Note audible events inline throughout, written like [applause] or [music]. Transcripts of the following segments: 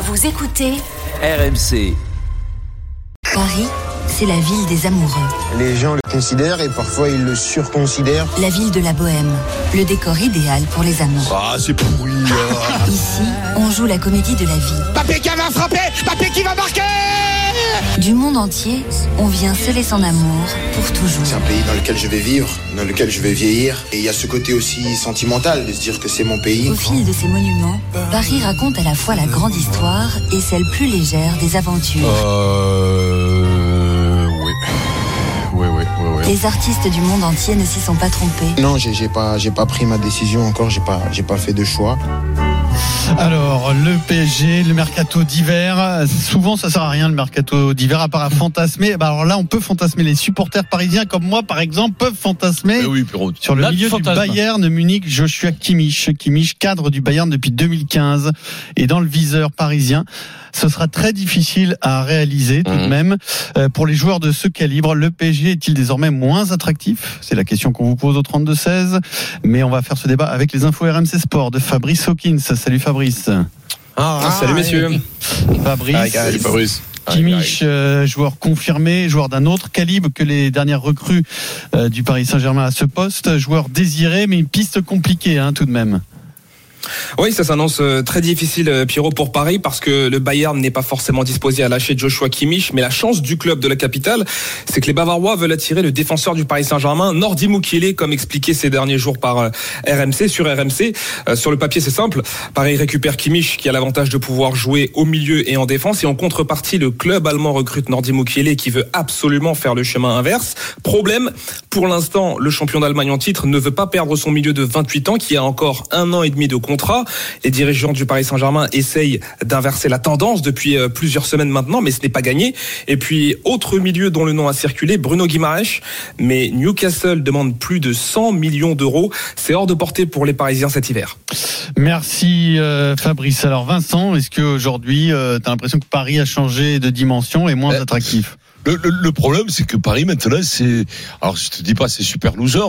Vous écoutez RMC. Paris, c'est la ville des amoureux. Les gens le considèrent et parfois ils le surconsidèrent. La ville de la bohème. Le décor idéal pour les amants. Ah, c'est pourri. ah. Ici, on joue la comédie de la vie. Mbappé qui va frapper Mbappé qui va marquer Du monde entier, on vient sceller son amour pour toujours. C'est un pays dans lequel je vais vivre, dans lequel je vais vieillir. Et il y a ce côté aussi sentimental de se dire que c'est mon pays. Au fil de ces monuments, Paris raconte à la fois la grande histoire et celle plus légère des aventures. Euh. Oui. Oui, oui, oui, oui. Les artistes du monde entier ne s'y sont pas trompés. Non, j'ai j'ai pas, j'ai pas pris ma décision encore, j'ai pas, j'ai pas fait de choix. Alors, le PSG, le mercato d'hiver, souvent ça sert à rien le mercato d'hiver à part à fantasmer. Bah, alors là, on peut fantasmer les supporters parisiens comme moi par exemple peuvent fantasmer Eh oui, Pierrot. sur le Là, milieu du. Bayern Munich, Joshua Kimmich, Kimmich cadre du Bayern depuis 2015 et dans le viseur parisien. Ce sera très difficile à réaliser tout de Mhm. même. Euh, pour les joueurs de ce calibre, le PSG est-il désormais moins attractif? C'est la question qu'on vous pose au 32-16. Mais on va faire ce débat avec les infos RMC Sport de Fabrice Hawkins. Salut Fabrice. Ah, salut messieurs. Fabrice. Salut, Fabrice. Kimmich, euh, joueur confirmé, joueur d'un autre calibre que les dernières recrues euh, du Paris Saint-Germain à ce poste, joueur désiré, mais une piste compliquée hein, tout de même. Oui, ça s'annonce euh, très difficile, euh, Pierrot, pour Paris, parce que le Bayern n'est pas forcément disposé à lâcher Joshua Kimmich, mais la chance du club de la capitale, c'est que les Bavarois veulent attirer le défenseur du Paris Saint-Germain, Nordi Mukiele, comme expliqué ces derniers jours par euh, RMC, sur RMC. Sur le papier, c'est simple. Paris récupère Kimmich, qui a l'avantage de pouvoir jouer au milieu et en défense, et en contrepartie, le club allemand recrute Nordi Mukiele, qui veut absolument faire le chemin inverse. Problème, pour l'instant, le champion d'Allemagne en titre ne veut pas perdre son milieu de 28 ans, qui a encore un an et demi de contrat. Les dirigeants du Paris Saint-Germain essayent d'inverser la tendance depuis euh, plusieurs semaines maintenant, mais ce n'est pas gagné. Et puis, autre milieu dont le nom a circulé, Bruno Guimaraes. Mais Newcastle demande plus de 100 millions d'euros. C'est hors de portée pour les Parisiens cet hiver. Merci euh, Fabrice. Alors Vincent, est-ce qu'aujourd'hui, euh, tu as l'impression que Paris a changé de dimension et moins Euh, attractif? Le, le- le problème, c'est que Paris, maintenant, c'est. Alors, je te dis pas, c'est super loser,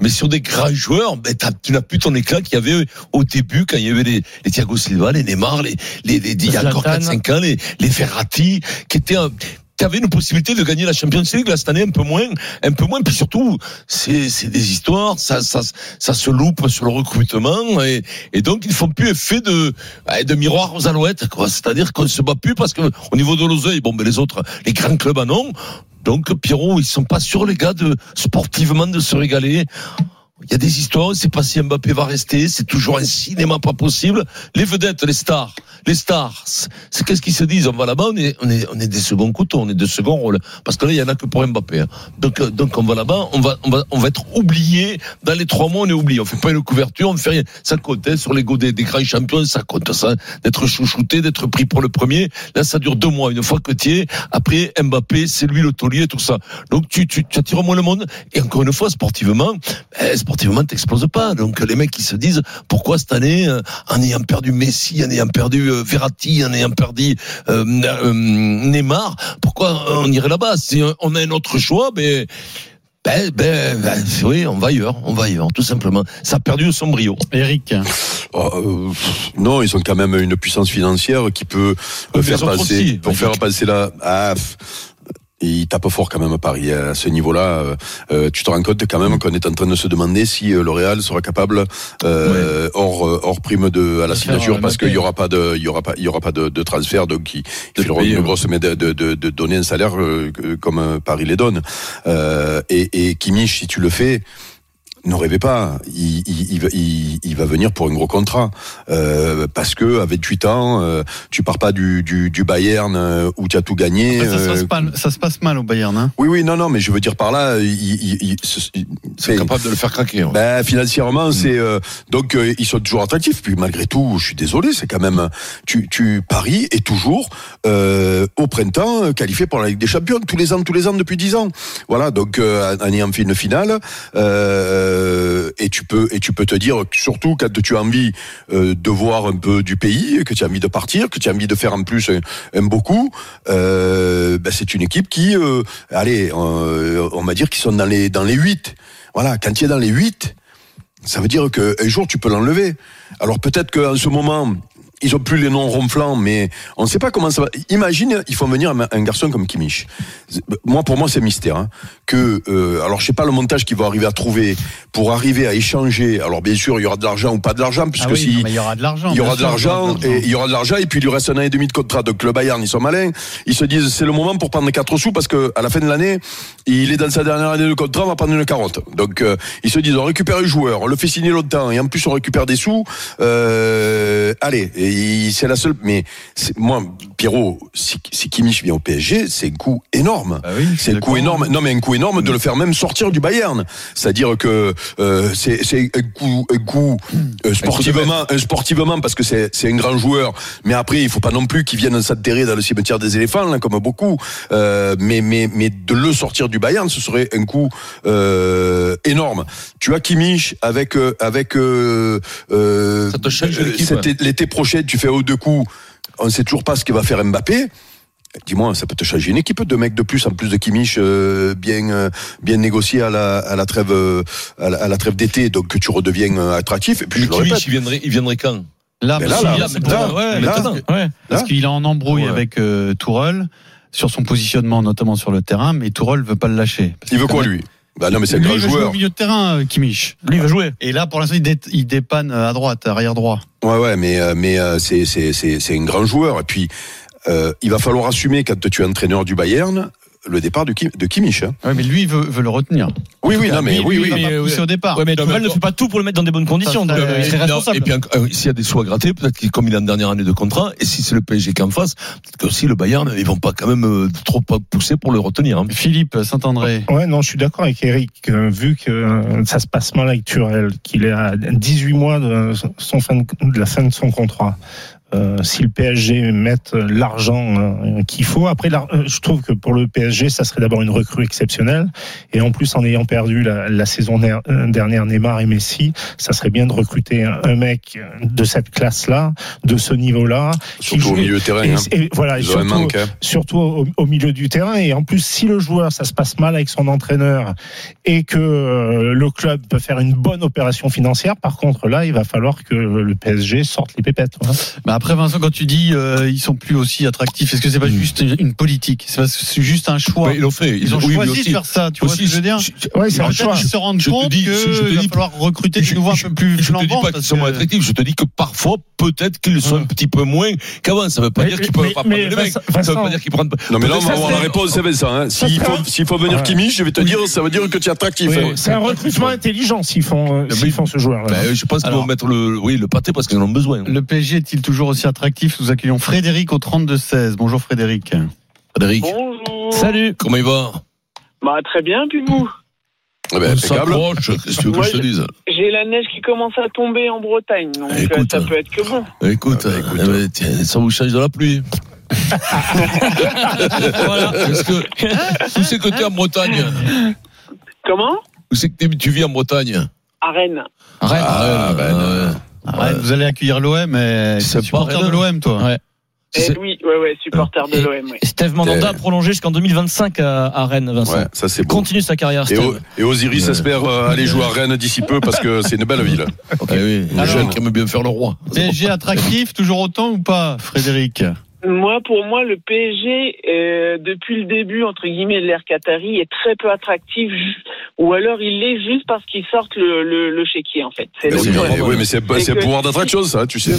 mais sur des grands joueurs, ben, tu n'as plus ton éclat qu'il y avait au début, quand il y avait les, les Thiago Silva, les Neymar, les, les, les, il y a encore Zlatan. 4-5 ans, les, les Ferrati, qui étaient un. Tu avais une possibilité de gagner la Champions League là cette année un peu moins, un peu moins. Puis surtout, c'est des histoires, ça ça ça se loupe sur le recrutement et, et donc ils font plus effet de ouais, de miroir aux alouettes. C'est-à-dire qu'on se bat plus parce que au niveau de l'oseille, bon, mais les autres, les grands clubs en ont. Donc Pierrot, ils sont pas sûrs les gars de sportivement de se régaler. Il y a des histoires, c'est pas si Mbappé va rester, c'est toujours un cinéma pas possible. Les vedettes, les stars, les stars, c'est qu'est-ce qu'ils se disent? On va là-bas, on est, on est, on est des seconds couteaux, on est de second rôle. Parce que là, il y en a que pour Mbappé. hein. Donc, euh, donc on va là-bas, on va, on va, on va être oublié. Dans les trois mois, on est oublié. On fait pas une couverture, on fait rien. Ça compte hein, sur l'ego des, des grands champions, ça compte ça, d'être chouchouté, d'être pris pour le premier. Là, ça dure deux mois. Une fois que tu es, après Mbappé, c'est lui le taulier, tout ça. Donc tu, tu, tu attires moins le monde. Et encore une fois, sportivement, eh, sportivement, t'exploses pas. Donc les mecs qui se disent pourquoi cette année, euh, en ayant perdu Messi, en ayant perdu euh, Verratti, en ayant perdu euh, euh, Neymar, pourquoi on irait là-bas? Si on a un autre choix, ben ben, ben, ben, oui, on va ailleurs, on va ailleurs, tout simplement. Ça a perdu son brio. Eric, Oh, euh, pff, non, ils ont quand même une puissance financière qui peut euh, Mais faire passer, aussi, pour faire passer la. Ah, pff, ils tapent fort quand même à Paris à ce niveau-là. euh, euh, tu te rends compte quand même qu'on est en train de se demander si euh, L'Oréal sera capable euh, hors euh, hors prime de à la signature parce qu'il y aura pas de il y aura pas il y aura pas de, de transfert donc ils fileront payer, une grosse mais de, de, de, de donner un salaire euh, comme Paris les donne. Euh, et, et Kimmich, si tu le fais. Ne rêvez pas, il, il, il, va- il, va venir pour un gros contrat euh, parce que à 28 ans, euh, tu pars pas du, du, du Bayern euh, où tu as tout gagné. ça, se euh, passe pas- ça se passe mal au Bayern. Hein oui, oui, non, non, mais je veux dire par là, il, il, il- ce- il- C'est capable de le faire craquer. ouais. ben, financièrement, c'est euh, donc euh, ils sont toujours attractifs. Puis malgré tout, je suis désolé, c'est quand même tu, tu Paris est toujours euh, au printemps qualifié pour la Ligue des Champions tous les ans, tous les ans depuis 10 ans. Voilà, donc euh, en ayant fait une finale, euh, et tu peux et tu peux te dire surtout quand tu as envie euh, de voir un peu du pays, que tu as envie de partir, que tu as envie de faire en plus un, beau coup, euh, ben, c'est une équipe qui, euh, allez, euh, on va dire qu'ils sont dans les dans huit. Voilà, quand tu es dans les huit, ça veut dire qu'un jour tu peux l'enlever. Alors peut-être qu'en ce moment, ils ont plus les noms ronflants, mais on ne sait pas comment ça va. Imagine, il faut venir un, un garçon comme Kimmich. Moi, pour moi, c'est mystère. Hein, que, euh, alors, je sais pas le montage qu'il va arriver à trouver pour arriver à échanger. Alors, bien sûr, il y aura de l'argent ou pas de l'argent, puisque Ah oui, si non, il y aura de l'argent. il y aura de l'argent et il y aura de l'argent et puis il lui reste un an et demi de contrat. Donc le Bayern, ils sont malins. Ils se disent c'est le moment pour prendre 4 sous parce que à la fin de l'année, il est dans sa dernière année de contrat, on va prendre une carotte. Donc euh, ils se disent on récupère le joueur, on le fait signer longtemps et en plus on récupère des sous. Euh, allez, et c'est la seule. Mais moi, Pierrot, si, si Kimmich vient au PSG, c'est un coup énorme. Oui, suis C'est un coup énorme. Non, mais un coup énorme de le faire même sortir du Bayern. C'est-à-dire que euh, c'est un coup, un coup euh, sportivement, un sportivement parce que c'est un grand joueur. Mais après, il faut pas non plus qu'il vienne s'enterrer dans le cimetière des éléphants, là, comme beaucoup. Euh, mais mais mais de le sortir du Bayern, ce serait un coup énorme. Tu as Kimmich avec avec l'été prochain, tu fais haut deux coups. On sait toujours pas ce que va faire Mbappé. Dis-moi, ça peut te changer une équipe de mecs de plus en plus de Kimmich euh, bien euh, bien négocié à la à la trêve euh, à la, à la trêve d'été, donc que tu redeviens attractif. Et puis je répète, il viendrait, il viendrait quand? Là, Mais parce là, qu'il- là, là, ouais, parce ouais, qu'il est en embrouille Ouais. avec euh, Tourelle sur son positionnement, notamment sur le terrain, mais Tourelle veut pas le lâcher. Parce il veut quoi lui? Bah non, mais c'est un grand il veut jouer joueur. au milieu de terrain, Kimmich. Lui, il va jouer. Et là, pour l'instant, il, dé- il dépanne à droite, arrière droit. Ouais, ouais, mais euh, mais euh, c'est un grand joueur. Et puis euh, il va falloir assumer quand tu es entraîneur du Bayern le départ de, Kim, de Kimmich. Hein. Ouais, mais lui, il veut, veut le retenir. Oui, oui, non, mais lui, oui, oui. euh, pousser au départ. Ouais, mais mais- ne fait pas tout pour le mettre dans des bonnes conditions. Ça, euh, il serait Non, responsable. Et puis, euh, s'il y a des sous à gratter, peut-être que comme il est en dernière année de contrat, et si c'est le PSG qui est en face, peut-être que aussi le Bayern, ils vont pas quand même euh, trop pas pousser pour le retenir. hein. Philippe Saint-André. Ouais, non, je suis d'accord avec Eric. euh, vu que euh, ça se passe mal avec Turel, qu'il est à 18 mois de, son fin de, de la fin de son contrat. Euh, si le PSG met l'argent euh, qu'il faut, après, euh, je trouve que pour le PSG, ça serait d'abord une recrue exceptionnelle, et en plus, en ayant perdu la, la saison dernière Neymar et Messi, ça serait bien de recruter un, un mec de cette classe-là, de ce niveau-là, Surtout au milieu de terrain. et, hein. et voilà, et surtout, manque. hein. surtout au, au milieu du terrain. Et en plus, si le joueur, ça se passe mal avec son entraîneur et que euh, le club peut faire une bonne opération financière, par contre, là, il va falloir que le PSG sorte les pépettes. voilà. Bah après Vincent, quand tu dis euh, ils sont plus aussi attractifs, est-ce que c'est pas juste une, politique? C'est juste un choix. Ouais, ils l'ont fait. Ils ont oui, choisi aussi- de faire ça. Tu vois ce que je veux dire? Ouais, c'est un choix. qu'ils se rendent Je te compte dis- qu'il je te va dis- falloir recruter des je- nouveaux un je- peu plus Je te dis pas qu'ils sont que- moins attractifs, je te dis que parfois, peut-être qu'ils sont Ouais. un petit peu moins qu'avant. Ça veut pas Mais- dire qu'ils peuvent pas prendre les mecs. Ça veut pas dire qu'ils prennent pas. Non, mais là, on la réponse, c'est. Hein. S'il Ça faut, s'il faut venir. Kimmich, je vais te dire, ça veut dire que tu es attractif. C'est un recrutement intelligent s'ils font, euh, s'ils font ce joueur. Ben, je pense qu'ils vont mettre le, oui, le pâté parce qu'ils en ont besoin. Le PSG est-il toujours aussi attractif Nous accueillons Frédéric au 32-16. Bonjour Frédéric. Frédéric, Bonjour. Salut. comment il va? Bah très bien, puis vous. Eh ben, On impeccable. s'approche. Qu'est-ce que Moi, je te dise? J'ai la neige qui commence à tomber en Bretagne, donc euh, Écoute. ça peut être que bon. Écoute, Ah, bah, écoute. eh ben, tiens, ça vous change de la pluie. [laughs] Voilà. Est-ce que, où c'est que tu es en Bretagne Comment? Où c'est que t'es- tu vis en Bretagne? À Rennes. Arrête. Ah, ben, ouais. Arrête, vous allez accueillir l'OM, C'est pas supporter de l'OM, toi. Ouais. Eh C'est- oui, ouais, ouais, supporter de Et- l'OM, oui. Et Steve Mandanda a prolongé jusqu'en 2025 à, à Rennes, Vincent. Ouais, ça c'est bon. Continue sa carrière, Et, Steve. O- et Osiris Ouais. espère euh, aller jouer à Rennes d'ici peu parce que c'est une belle ville. [laughs] Eh oui, les Alors- jeunes qui aiment bien faire le roi. PSG attractif, toujours autant ou pas, Frédéric? Moi, pour moi, le PSG, euh, depuis le début, entre guillemets, de l'ère Qatari, est très peu attractif, ou alors il l'est juste parce qu'ils sortent le, le, le chéquier, en fait. C'est le oui, mais, oui, mais c'est que- pouvoir d'attraction, ça, tu sais.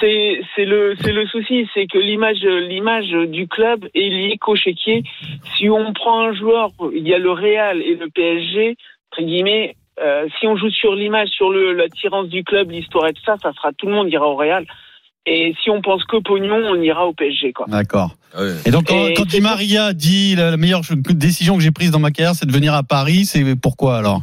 c'est c'est le c'est le souci, c'est que l'image l'image du club est liée qu'au chéquier. Si on prend un joueur, il y a le Real et le PSG entre guillemets. euh, si on joue sur l'image, sur le l'attirance du club, l'histoire et tout ça, ça sera tout le monde ira au Real. Et si on pense que pognon, on ira au PSG quoi. D'accord. Ah. Et donc, quand, Et quand Di Maria dit la, la meilleure décision que j'ai prise dans ma carrière, c'est de venir à Paris, c'est pourquoi alors?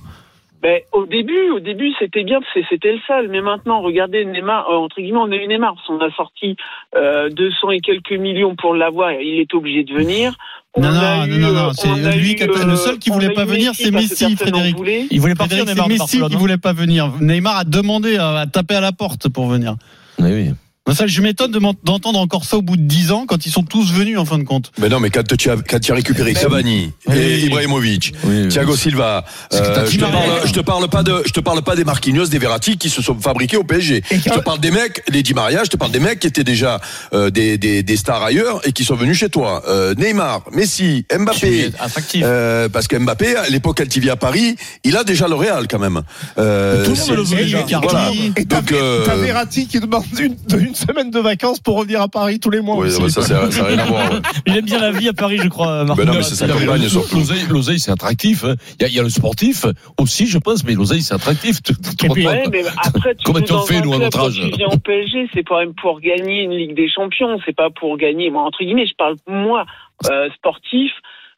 Ben, au début, au début, c'était bien, parce que c'était le seul. Mais maintenant, regardez Neymar, euh, entre guillemets, on a eu Neymar. On a sorti euh, 200 et quelques millions pour l'avoir. Il est obligé de venir. On Non, a non, eu, non, non, euh, c'est lui eu, qui a- le seul qui on voulait a pas venir, c'est Messi, Frédéric. voulait. Il voulait partir, c'est Messi qui Barcelone. voulait pas venir. Neymar a demandé à, à taper à la porte pour venir. Oui, oui. Ça, je m'étonne d'entendre encore ça au bout de 10 ans quand ils sont tous venus en fin de compte. Mais non, mais quand tu as, quand tu as récupéré Cavani et Ibrahimovic, Oui, Thiago Silva, euh, je, te parle, je te parle pas de, je te parle pas des Marquinhos, des Verratti qui se sont fabriqués au PSG. Je te parle des mecs, les Di Maria, je te parle des mecs qui étaient déjà euh, des, des, des stars ailleurs et qui sont venus chez toi. Euh, Neymar, Messi, Mbappé. Euh, parce que Mbappé, à l'époque vit à Paris, il a déjà le Real quand même. Euh, Tout le monde le veut c'est- déjà. voilà. Et t'as Donc, euh, t'as Verratti qui demande une, une semaine de vacances pour revenir à Paris tous les mois. ouais, aussi. ouais, ça, ça, ça a rien à voir. ouais. Il aime bien la vie à Paris, je crois. Marc. Ben non, mais c'est sa campagne surtout. L'oseille, c'est attractif. hein. Il y, a, il y a le sportif aussi, je pense, mais l'oseille, c'est attractif. Puis- compte Ouais, mais après, tu [laughs] Comment fais, un nous, à notre âge Tu viens au PSG, c'est quand même pour gagner une Ligue des Champions, c'est pas pour gagner. Moi, entre guillemets, je parle moi, euh, sportif.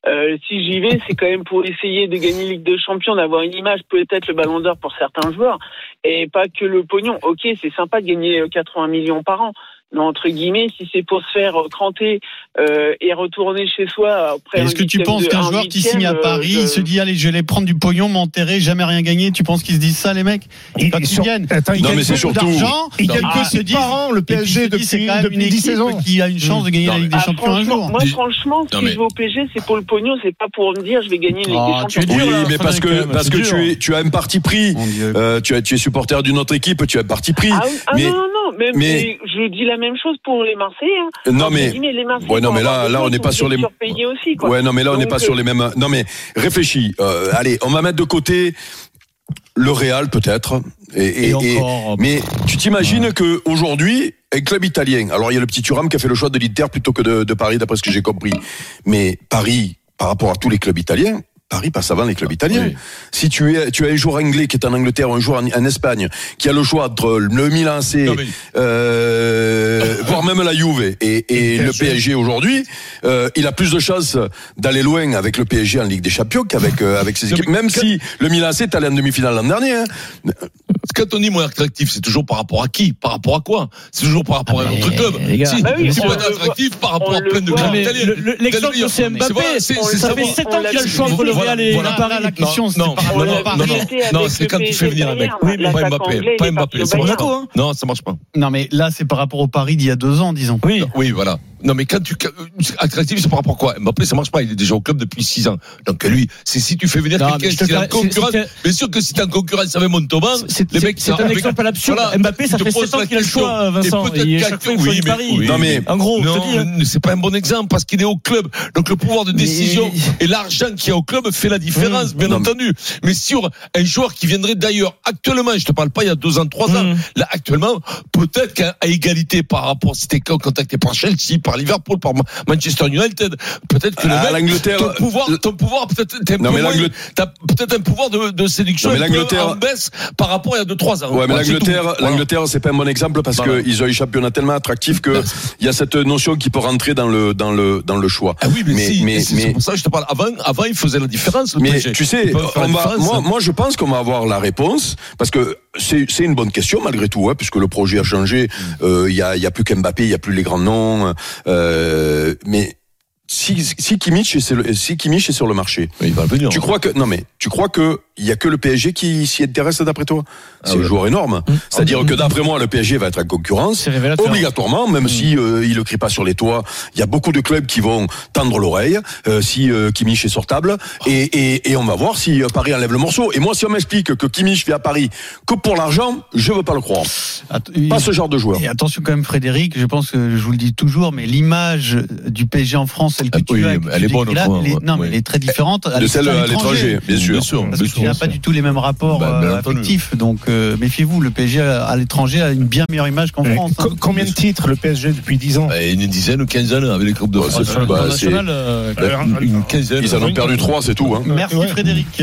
Euh, si j'y vais, c'est quand même pour essayer de gagner Ligue des Champions, d'avoir une image, peut-être le Ballon d'Or pour certains joueurs, et pas que le pognon. Ok, c'est sympa de gagner euh, 80 millions par an. Entre guillemets, si c'est pour se faire cranter euh, et retourner chez soi après. Est-ce que tu penses qu'un un joueur qui signe à euh, Paris, il se dit allez, je vais aller prendre du pognon, m'enterrer, jamais rien gagner Tu penses qu'ils se disent ça, les mecs? Et- Quand et ils sur- Attends, ils il Non, gagnent mais c'est surtout- d'argent, Il gagne ah, que se 6 disent- par an, le ils PSG, disent, c'est depuis, quand même depuis une 10 équipe saisons. qui a une chance de gagner Non, la Ligue des Ah, Champions un jour. Moi, franchement, si mais- je vais au PSG, c'est pour le pognon, c'est pas pour me dire je vais gagner une Ligue Ah, des tu es Champions. Oui, là, mais parce que parce que c'est tu dur. es tu as un parti pris. Euh, tu, es supporter d'une autre équipe, tu as un parti pris. Ah, ah non, non, mais, je dis la même chose pour les Marseillais. Hein. non Entre mais les Marseillais, ouais non mais là là on n'est pas sur les aussi, quoi. ouais non mais là on n'est pas sur euh, les mêmes non mais réfléchis Euh, allez on va mettre de côté le Real peut-être et, et- Et et- encore. mais tu t'imagines que aujourd'hui un club italien alors il y a le petit Thuram qui a fait le choix de l'Inter plutôt que de, de Paris d'après ce que j'ai compris mais Paris par rapport à tous les clubs italiens Paris passe avant les clubs italiens. Oui. Si tu es, tu as un joueur anglais qui est en Angleterre, ou un joueur en, en Espagne, qui a le choix entre le Milan AC, mais- euh, voire même la Juve et, et le PSG aujourd'hui, euh, il a plus de chances d'aller loin avec le PSG en Ligue des Champions qu'avec euh, avec ses équipes. Même si le Milan AC est allé en demi-finale l'an dernier. hein. Quand on dit moins attractif, c'est toujours par rapport à qui? Par rapport à quoi? C'est toujours par rapport Ah, à notre club. si, Bah oui, si on on est attractif par rapport à le plein de voit. clubs L'exemple, Quel c'est. Mbappé. Ça fait savait. 7 on ans qu'il a le choix entre le Real et voilà. Paris. la question, c'est Non, non, non, non, c'est quand tu fais venir un mec. Bayern, Oui, mais pas Mbappé, pas Mbappé, hein. Non, ça marche pas. Non, mais là, c'est par rapport au Paris d'il y a deux ans, disons. Oui. Oui, voilà. Non, mais quand tu attractif, c'est par rapport à quoi Mbappé, ça marche pas. Il est déjà au club depuis 6 ans. Donc lui, c'est si tu fais venir quelqu'un qui est en concurrence. Bien sûr que si t'es en concurrence avec Montauban, C'est les c'est- mecs, c'est ça- un avec- exemple absurde. Voilà, Mbappé, ça fait poses 7 ans qu'il a le choix, Et Vincent. il oui, choisit mais- Paris. oui, Non, mais- En gros, hein. c'est pas un bon exemple parce qu'il est au club. Donc le pouvoir de décision et l'argent qui est au club fait la différence, bien Non, mais- entendu. Mais sur un joueur qui viendrait d'ailleurs actuellement, je te parle pas il y a deux ans, trois ans, Mm. là actuellement, peut-être qu'à à égalité par rapport si t'es contacté par Chelsea, par Liverpool, par Ma- Manchester United, peut-être que le À mec, l'Angleterre, ton pouvoir, ton pouvoir peut-être t'as peut-être un pouvoir de, de séduction Non, mais l'Angleterre- en baisse par rapport à il y a ans. Ouais, mais l'Angleterre. Voilà. l'Angleterre, c'est pas un bon exemple parce Voilà. qu'ils ont un championnat tellement attractif que il y a cette notion qui peut rentrer dans le dans le dans le choix. Ah oui, mais, Mais- si, mais- c'est pour ça que je te parle. Avant, avant, il faisait la différence. Le Mais tu sais, on va, moi, moi, je pense qu'on va avoir la réponse parce que c'est c'est une bonne question malgré tout, hein, puisque le projet a changé. Euh, Il y a y a plus qu'Mbappé, il y a plus les grands noms, euh, mais si si Kimmich est sur le, si Kimmich est sur le marché, Mais il va venir. tu crois que non mais tu crois que il y a que le PSG qui s'y intéresse d'après toi? C'est Ah un ouais. joueur énorme. C'est-à-dire que d'après moi, le PSG va être en concurrence. C'est révélateur. Obligatoirement, même si euh, il le crie pas sur les toits, il y a beaucoup de clubs qui vont tendre l'oreille euh, si euh, Kimmich est sur table et, et, et on va voir si euh, Paris enlève le morceau. Et moi, si on m'explique que Kimmich vient à Paris que pour l'argent, je veux pas le croire. Pas ce genre de joueur. Et attention quand même Frédéric, je pense que je vous le dis toujours, mais l'image du PSG en France, celle que Ah tu oui, as, elle est bonne, là, ouais, non, mais elle est très différente De celle à l'étranger, bien sûr. Bien sûr. Parce que bien tu n'as sûr. pas du tout les mêmes rapports Bah, euh, affectifs, donc euh, méfiez-vous. Le PSG à l'étranger a une bien meilleure image qu'en Ouais. France. hein. Co- Combien de titres le PSG depuis 10 ans? Bah, Une dizaine ou quinzaine avec les clubs de France. bah, euh, Euh, Une quinzaine. Ils en ont perdu trois, c'est tout. Hein. Merci. Frédéric.